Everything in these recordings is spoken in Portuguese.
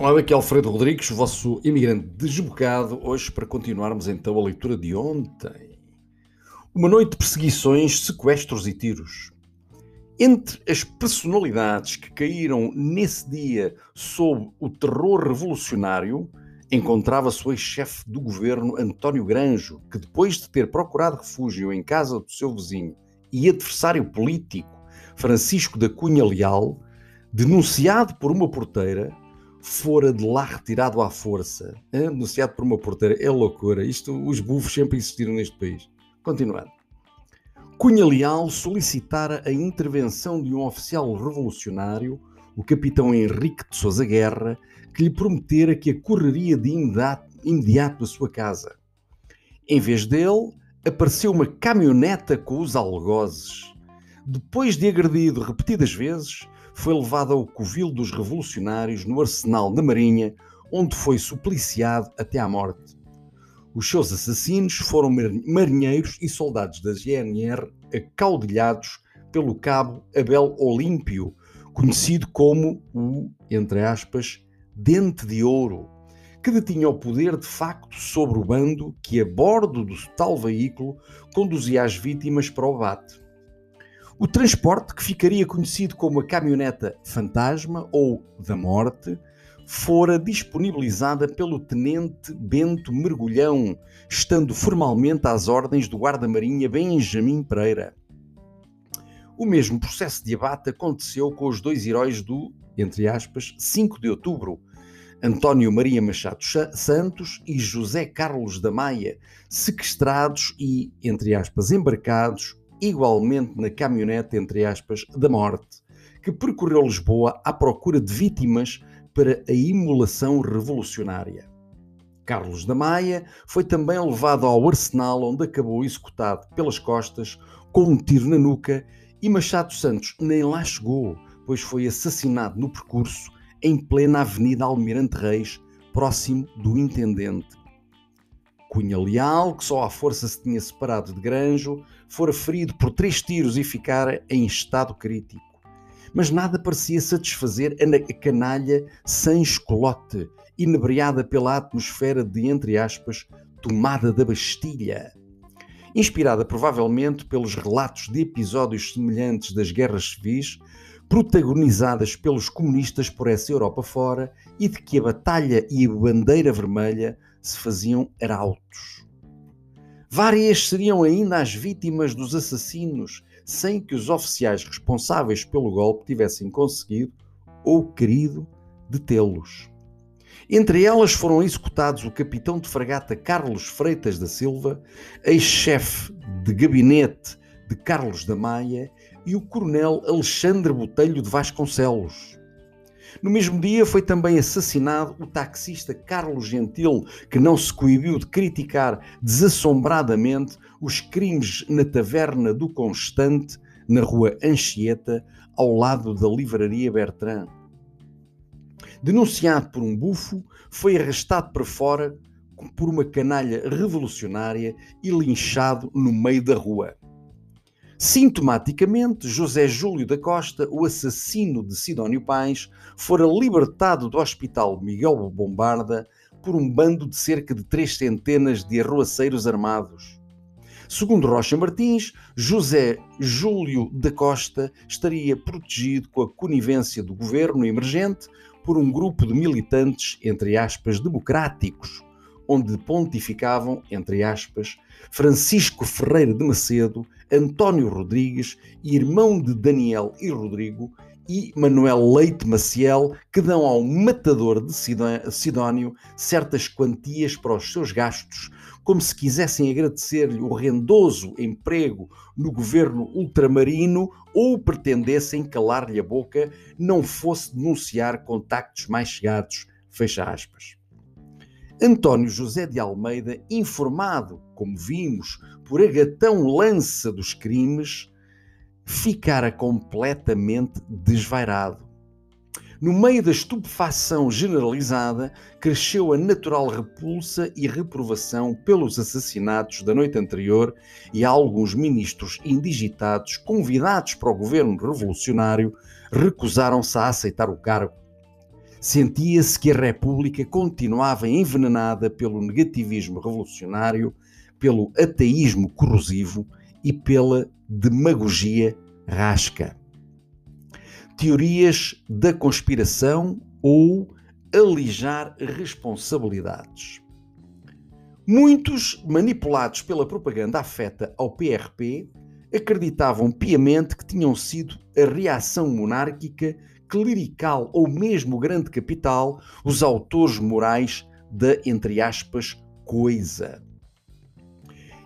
Olá, aqui é Alfredo Rodrigues, vosso imigrante desbocado, hoje para continuarmos então a leitura de ontem. Uma noite de perseguições, sequestros e tiros. Entre as personalidades que caíram nesse dia sob o terror revolucionário, encontrava-se o ex-chefe do governo António Granjo, que depois de ter procurado refúgio em casa do seu vizinho e adversário político, Francisco da Cunha Leal, denunciado por uma porteira, fora de lá retirado à força, anunciado por uma porteira. É loucura. Isto, os bufos sempre existiram neste país. Continuando. Cunha Leal solicitara a intervenção de um oficial revolucionário, o capitão Henrique de Sousa Guerra, que lhe prometera que a correria de imediato, imediato da sua casa. Em vez dele, apareceu uma caminhoneta com os algozes. Depois de agredido repetidas vezes, foi levado ao covil dos revolucionários no arsenal da Marinha, onde foi supliciado até à morte. Os seus assassinos foram marinheiros e soldados da GNR acaudilhados pelo cabo Abel Olímpio, conhecido como o, entre aspas, Dente de Ouro, que detinha o poder de facto sobre o bando que, a bordo do tal veículo, conduzia as vítimas para o bate. O transporte, que ficaria conhecido como a caminhoneta fantasma ou da morte, fora disponibilizada pelo tenente Bento Mergulhão, estando formalmente às ordens do guarda-marinha Benjamin Pereira. O mesmo processo de abate aconteceu com os dois heróis do, entre aspas, 5 de outubro, António Maria Machado Santos e José Carlos da Maia, sequestrados e, entre aspas, embarcados igualmente na caminhonete, entre aspas, da morte, que percorreu Lisboa à procura de vítimas para a imolação revolucionária. Carlos da Maia foi também levado ao arsenal, onde acabou executado pelas costas com um tiro na nuca, e Machado Santos nem lá chegou, pois foi assassinado no percurso em plena Avenida Almirante Reis, próximo do Intendente. Cunha Leal, que só à força se tinha separado de Granjo, fora ferido por três tiros e ficara em estado crítico. Mas nada parecia satisfazer a canalha sem escolote, inebriada pela atmosfera de, entre aspas, tomada da Bastilha. Inspirada provavelmente pelos relatos de episódios semelhantes das guerras civis, protagonizadas pelos comunistas por essa Europa fora, e de que a batalha e a bandeira vermelha se faziam arautos. Várias seriam ainda as vítimas dos assassinos, sem que os oficiais responsáveis pelo golpe tivessem conseguido ou querido detê-los. Entre elas foram executados o capitão de fragata Carlos Freitas da Silva, ex-chefe de gabinete de Carlos da Maia e o coronel Alexandre Botelho de Vasconcelos. No mesmo dia foi também assassinado o taxista Carlos Gentil, que não se coibiu de criticar desassombradamente os crimes na taverna do Constante, na rua Anchieta, ao lado da livraria Bertrand. Denunciado por um bufo, foi arrastado para fora por uma canalha revolucionária e linchado no meio da rua. Sintomaticamente, José Júlio da Costa, o assassino de Sidónio Pais, fora libertado do Hospital Miguel Bombarda por um bando de cerca de três centenas de arroaceiros armados. Segundo Rocha Martins, José Júlio da Costa estaria protegido com a conivência do governo emergente por um grupo de militantes, entre aspas, democráticos, onde pontificavam, entre aspas, Francisco Ferreira de Macedo, António Rodrigues, irmão de Daniel e Rodrigo, e Manuel Leite Maciel, que dão ao matador de Sidónio certas quantias para os seus gastos, como se quisessem agradecer-lhe o rendoso emprego no governo ultramarino ou pretendessem calar-lhe a boca, não fosse denunciar contactos mais chegados. Fecha aspas. António José de Almeida, informado, como vimos, por Agatão Lança dos crimes, ficara completamente desvairado. No meio da estupefação generalizada, cresceu a natural repulsa e reprovação pelos assassinatos da noite anterior e alguns ministros indigitados, convidados para o governo revolucionário, recusaram-se a aceitar o cargo sentia-se que a República continuava envenenada pelo negativismo revolucionário, pelo ateísmo corrosivo e pela demagogia rasca. Teorias da conspiração ou alijar responsabilidades. Muitos, manipulados pela propaganda afeta ao PRP, acreditavam piamente que tinham sido a reação monárquica, clerical ou mesmo grande capital os autores morais da, entre aspas, coisa.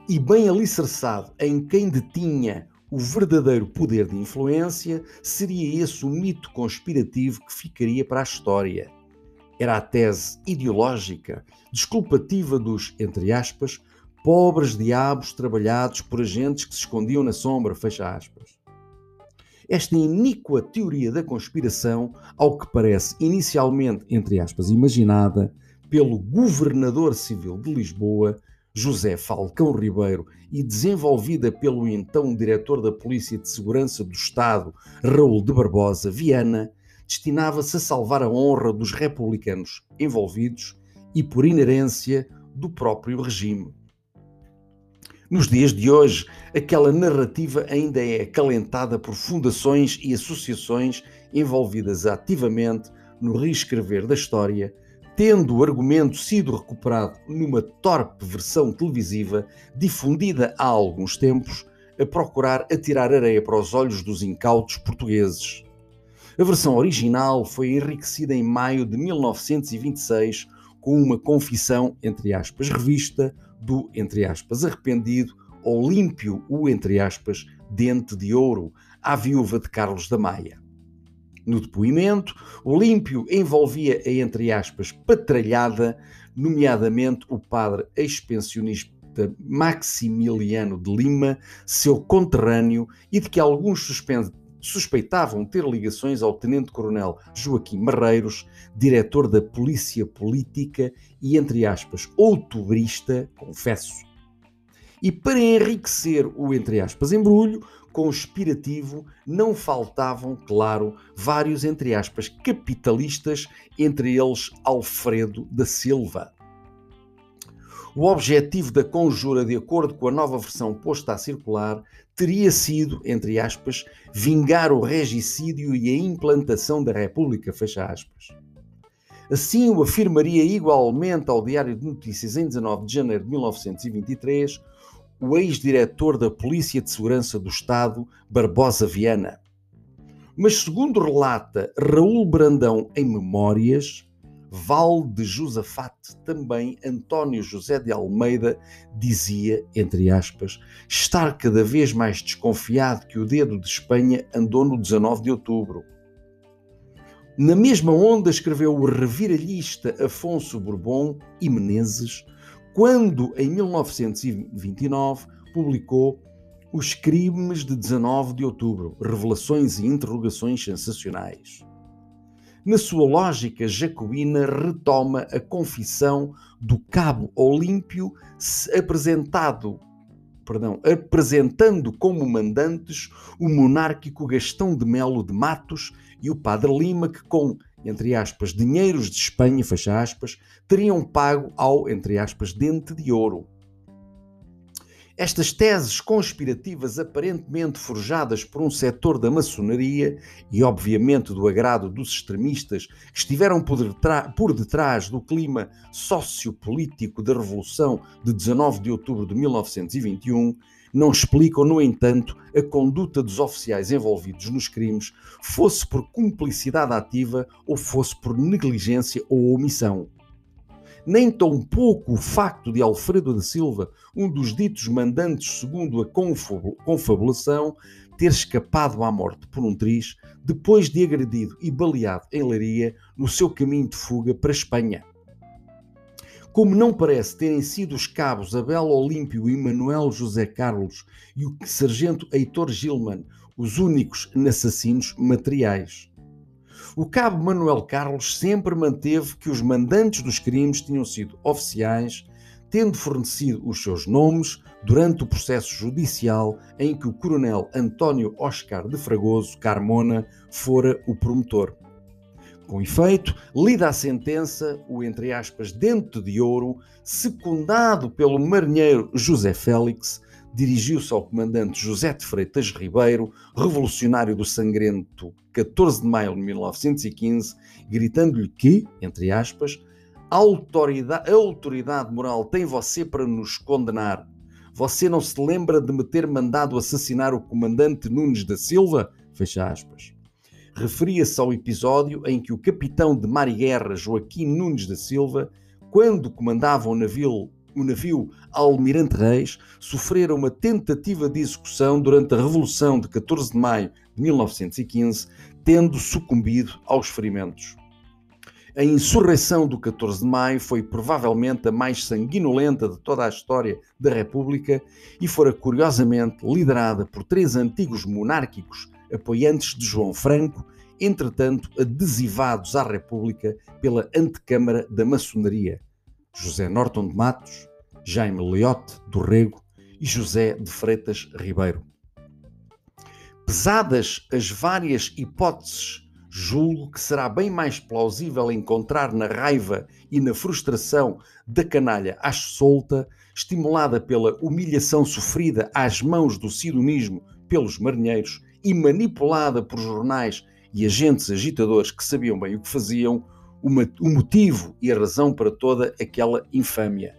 E bem alicerçado em quem detinha o verdadeiro poder de influência, seria esse o mito conspirativo que ficaria para a história. Era a tese ideológica, desculpativa dos, entre aspas, pobres diabos trabalhados por agentes que se escondiam na sombra, fecha aspas. Esta iníqua teoria da conspiração, ao que parece inicialmente, entre aspas, imaginada pelo governador civil de Lisboa, José Falcão Ribeiro, e desenvolvida pelo então diretor da Polícia de Segurança do Estado, Raul de Barbosa Viana, destinava-se a salvar a honra dos republicanos envolvidos e, por inerência, do próprio regime. Nos dias de hoje, aquela narrativa ainda é acalentada por fundações e associações envolvidas ativamente no reescrever da história, tendo o argumento sido recuperado numa torpe versão televisiva difundida há alguns tempos, a procurar atirar areia para os olhos dos incautos portugueses. A versão original foi enriquecida em maio de 1926 com uma confissão, entre aspas, revista do, entre aspas, arrependido Olímpio, o, entre aspas, dente de ouro, à viúva de Carlos da Maia. No depoimento, Olímpio envolvia a, entre aspas, patralhada, nomeadamente o padre ex-pensionista Maximiliano de Lima, seu conterrâneo, e de que alguns suspeitavam ter ligações ao tenente-coronel Joaquim Marreiros, diretor da Polícia Política e, entre aspas, outubrista, confesso. E para enriquecer o, entre aspas, embrulho conspirativo, não faltavam, claro, vários, entre aspas, capitalistas, entre eles Alfredo da Silva. O objetivo da conjura, de acordo com a nova versão posta a circular, teria sido, entre aspas, vingar o regicídio e a implantação da República, fecha aspas. Assim o afirmaria igualmente ao Diário de Notícias em 19 de janeiro de 1923 o ex-diretor da Polícia de Segurança do Estado, Barbosa Viana. Mas, segundo relata Raul Brandão em Memórias, Val de Josafate, também António José de Almeida dizia, entre aspas, estar cada vez mais desconfiado que o dedo de Espanha andou no 19 de outubro. Na mesma onda escreveu o reviralhista Afonso Bourbon e Menezes, quando em 1929 publicou Os Crimes de 19 de Outubro, Revelações e Interrogações Sensacionais. Na sua lógica jacobina, retoma a confissão do cabo Olímpio apresentado, perdão, apresentando como mandantes o monárquico Gastão de Melo de Matos e o padre Lima, que com, entre aspas, dinheiros de Espanha, fecha aspas, teriam pago ao, entre aspas, dente de ouro. Estas teses conspirativas aparentemente forjadas por um setor da maçonaria e, obviamente, do agrado dos extremistas que estiveram por detrás, por detrás do clima sociopolítico da Revolução de 19 de outubro de 1921, não explicam, no entanto, a conduta dos oficiais envolvidos nos crimes, fosse por cumplicidade ativa ou fosse por negligência ou omissão nem tão pouco o facto de Alfredo da Silva, um dos ditos mandantes segundo a confabulação, ter escapado à morte por um triz depois de agredido e baleado em Leiria no seu caminho de fuga para a Espanha. Como não parece terem sido os cabos Abel Olímpio e Manuel José Carlos e o sargento Heitor Gilman os únicos assassinos materiais o cabo Manuel Carlos sempre manteve que os mandantes dos crimes tinham sido oficiais, tendo fornecido os seus nomes durante o processo judicial em que o coronel António Oscar de Fragoso Carmona fora o promotor. Com efeito, lida a sentença, o entre aspas dente de ouro, secundado pelo marinheiro José Félix, dirigiu-se ao comandante José de Freitas Ribeiro, revolucionário do sangrento 14 de maio de 1915, gritando-lhe que, entre aspas, a autoridade, a autoridade moral tem você para nos condenar. Você não se lembra de me ter mandado assassinar o comandante Nunes da Silva? Fecha aspas referia-se ao episódio em que o capitão de mar e guerra Joaquim Nunes da Silva, quando comandava o navio, o navio Almirante Reis, sofrera uma tentativa de execução durante a Revolução de 14 de maio de 1915, tendo sucumbido aos ferimentos. A insurreição do 14 de maio foi provavelmente a mais sanguinolenta de toda a história da República e fora curiosamente liderada por três antigos monárquicos apoiantes de João Franco, entretanto adesivados à República pela antecâmara da maçonaria, José Norton de Matos, Jaime Leote do Rego e José de Freitas Ribeiro. Pesadas as várias hipóteses, julgo que será bem mais plausível encontrar na raiva e na frustração da canalha acho solta, estimulada pela humilhação sofrida às mãos do sidonismo pelos marinheiros e manipulada por jornais e agentes agitadores que sabiam bem o que faziam, o motivo e a razão para toda aquela infâmia.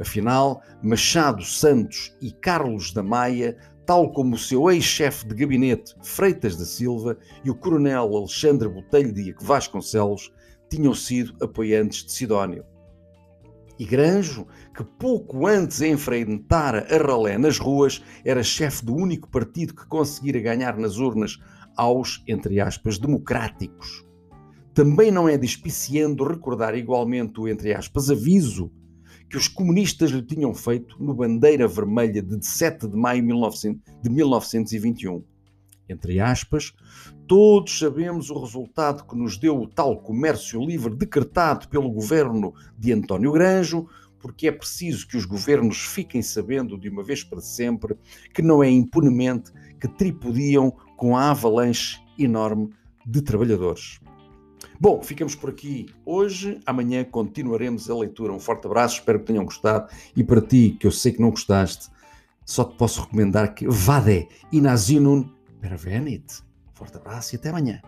Afinal, Machado Santos e Carlos da Maia, tal como o seu ex-chefe de gabinete Freitas da Silva e o coronel Alexandre Botelho de Vasconcelos, tinham sido apoiantes de Sidónio. E Granjo, que pouco antes enfrentara a ralé nas ruas, era chefe do único partido que conseguira ganhar nas urnas aos, entre aspas, democráticos. Também não é despiciando recordar igualmente o, entre aspas, aviso que os comunistas lhe tinham feito no Bandeira Vermelha de 7 de maio de 1921 entre aspas, todos sabemos o resultado que nos deu o tal comércio livre decretado pelo governo de António Granjo, porque é preciso que os governos fiquem sabendo de uma vez para sempre que não é impunemente que tripudiam com a avalanche enorme de trabalhadores. Bom, ficamos por aqui hoje. Amanhã continuaremos a leitura. Um forte abraço, espero que tenham gostado. E para ti, que eu sei que não gostaste, só te posso recomendar que vade inazinun Pervenit. Forte abraço e até amanhã.